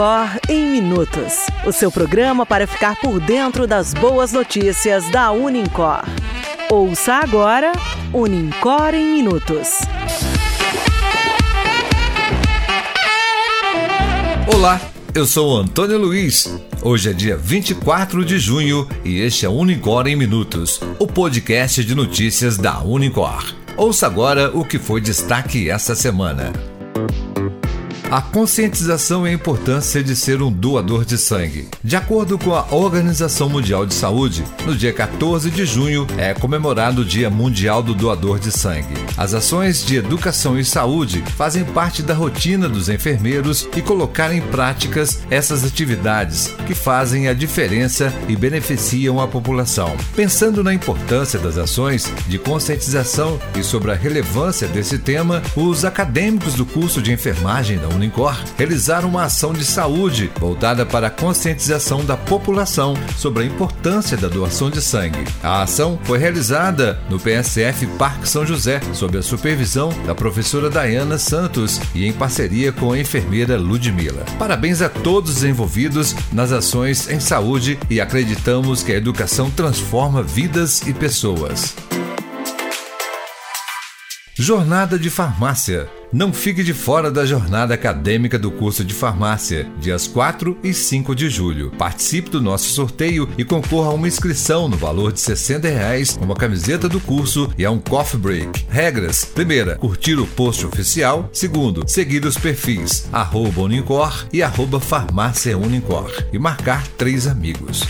Unicor em Minutos o seu programa para ficar por dentro das boas notícias da Unicor. Ouça agora Unicor em Minutos. Olá, eu sou Antônio Luiz. Hoje é dia 24 de junho e este é Unicor em Minutos, o podcast de notícias da Unicor. Ouça agora o que foi destaque essa semana. A conscientização e a importância de ser um doador de sangue. De acordo com a Organização Mundial de Saúde, no dia 14 de junho é comemorado o Dia Mundial do Doador de Sangue. As ações de educação e saúde fazem parte da rotina dos enfermeiros e colocar em práticas essas atividades que fazem a diferença e beneficiam a população. Pensando na importância das ações de conscientização e sobre a relevância desse tema, os acadêmicos do curso de enfermagem da Unicor realizaram uma ação de saúde voltada para a conscientização da população sobre a importância da doação de sangue. A ação foi realizada no PSF Parque São José, sob a supervisão da professora Dayana Santos e em parceria com a enfermeira Ludmila. Parabéns a todos os envolvidos nas ações em saúde e acreditamos que a educação transforma vidas e pessoas. Jornada de Farmácia não fique de fora da jornada acadêmica do curso de farmácia, dias 4 e 5 de julho. Participe do nosso sorteio e concorra a uma inscrição no valor de 60 reais, uma camiseta do curso e a um coffee break. Regras: primeira, curtir o post oficial. Segundo, seguir os perfis arroba Unicor e arroba farmácia e marcar três amigos.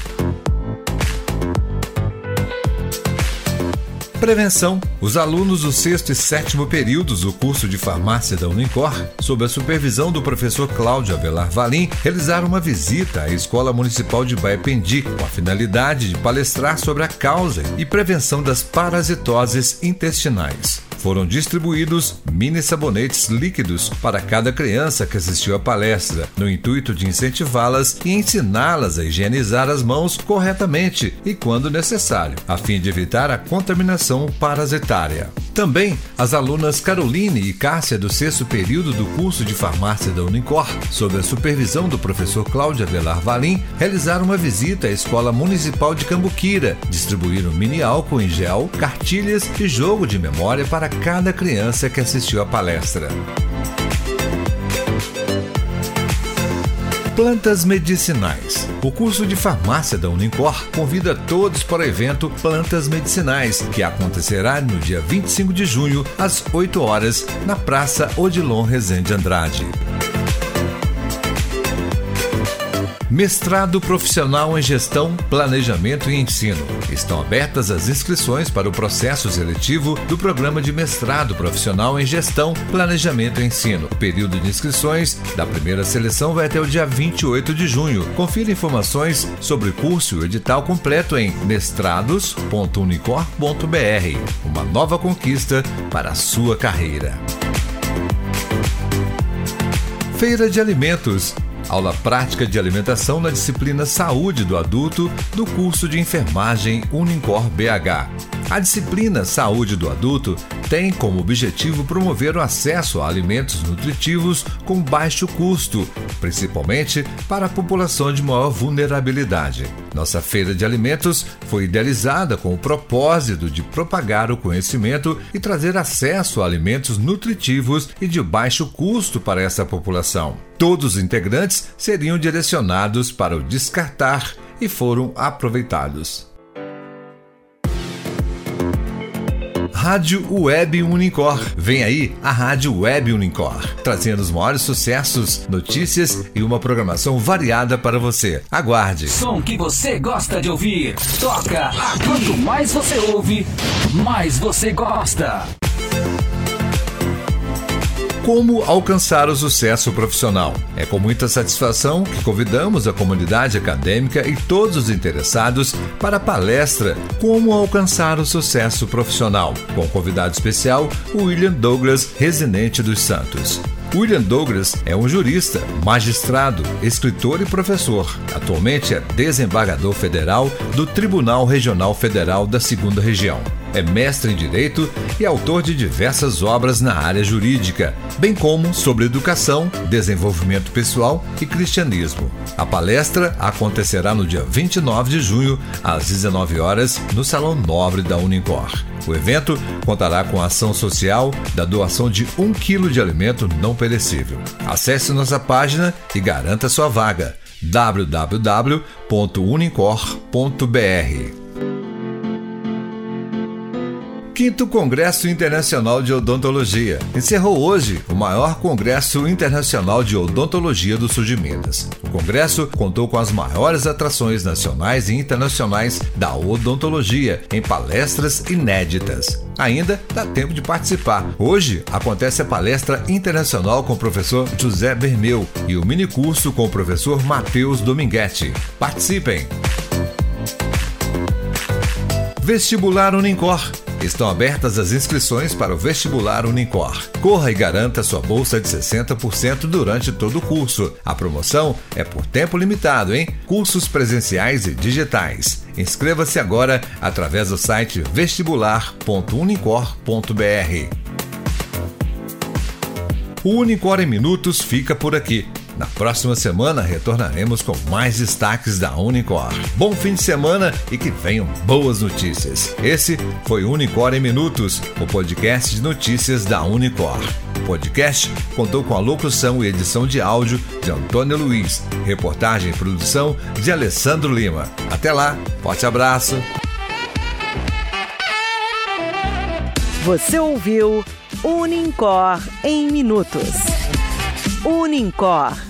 Prevenção. Os alunos do sexto e sétimo períodos do curso de farmácia da Unicor, sob a supervisão do professor Cláudio Avelar Valim, realizaram uma visita à Escola Municipal de Baipendi com a finalidade de palestrar sobre a causa e prevenção das parasitoses intestinais foram distribuídos mini sabonetes líquidos para cada criança que assistiu à palestra, no intuito de incentivá-las e ensiná-las a higienizar as mãos corretamente e quando necessário, a fim de evitar a contaminação parasitária. Também as alunas Caroline e Cássia do sexto período do curso de farmácia da Unicor, sob a supervisão do professor Cláudio Avelar Valim, realizaram uma visita à Escola Municipal de Cambuquira, distribuíram mini álcool em gel, cartilhas e jogo de memória para cada criança que assistiu à palestra. Plantas medicinais. O curso de farmácia da Unicor convida todos para o evento Plantas Medicinais, que acontecerá no dia 25 de junho, às 8 horas, na Praça Odilon Rezende Andrade. Mestrado Profissional em Gestão, Planejamento e Ensino. Estão abertas as inscrições para o processo seletivo do programa de Mestrado Profissional em Gestão, Planejamento e Ensino. Período de inscrições da primeira seleção vai até o dia 28 de junho. Confira informações sobre o curso e o edital completo em mestrados.unicor.br. Uma nova conquista para a sua carreira. Feira de Alimentos aula prática de alimentação na disciplina Saúde do Adulto do curso de enfermagem Unicor BH. A disciplina Saúde do Adulto tem como objetivo promover o acesso a alimentos nutritivos com baixo custo, principalmente para a população de maior vulnerabilidade. Nossa feira de alimentos foi idealizada com o propósito de propagar o conhecimento e trazer acesso a alimentos nutritivos e de baixo custo para essa população. Todos os integrantes seriam direcionados para o descartar e foram aproveitados. Rádio Web Unicor. Vem aí a Rádio Web Unicor, trazendo os maiores sucessos, notícias e uma programação variada para você. Aguarde. Som que você gosta de ouvir. Toca. Quanto mais você ouve, mais você gosta. Como alcançar o sucesso profissional? É com muita satisfação que convidamos a comunidade acadêmica e todos os interessados para a palestra Como alcançar o sucesso profissional, com convidado especial, William Douglas, residente dos Santos. William Douglas é um jurista, magistrado, escritor e professor. Atualmente é desembargador federal do Tribunal Regional Federal da Segunda Região. É mestre em Direito e autor de diversas obras na área jurídica, bem como sobre educação, desenvolvimento pessoal e cristianismo. A palestra acontecerá no dia 29 de junho, às 19 horas, no Salão Nobre da Unicor. O evento contará com a ação social da doação de um quilo de alimento não perecível. Acesse nossa página e garanta sua vaga www.unicor.br. Quinto Congresso Internacional de Odontologia. Encerrou hoje o maior Congresso Internacional de Odontologia do Sul de Minas. O congresso contou com as maiores atrações nacionais e internacionais da odontologia em palestras inéditas. Ainda dá tempo de participar. Hoje acontece a palestra internacional com o professor José Bermeu e o minicurso com o professor Matheus Dominguete. Participem! Vestibular Unicor Estão abertas as inscrições para o vestibular Unicor. Corra e garanta sua bolsa de 60% durante todo o curso. A promoção é por tempo limitado, hein? Cursos presenciais e digitais. Inscreva-se agora através do site vestibular.unicor.br. O Unicor em Minutos fica por aqui. Na próxima semana retornaremos com mais destaques da Unicor. Bom fim de semana e que venham boas notícias. Esse foi Unicor em Minutos, o podcast de notícias da Unicor. O podcast contou com a locução e edição de áudio de Antônio Luiz, reportagem e produção de Alessandro Lima. Até lá, forte abraço. Você ouviu Unicor em Minutos. Unicor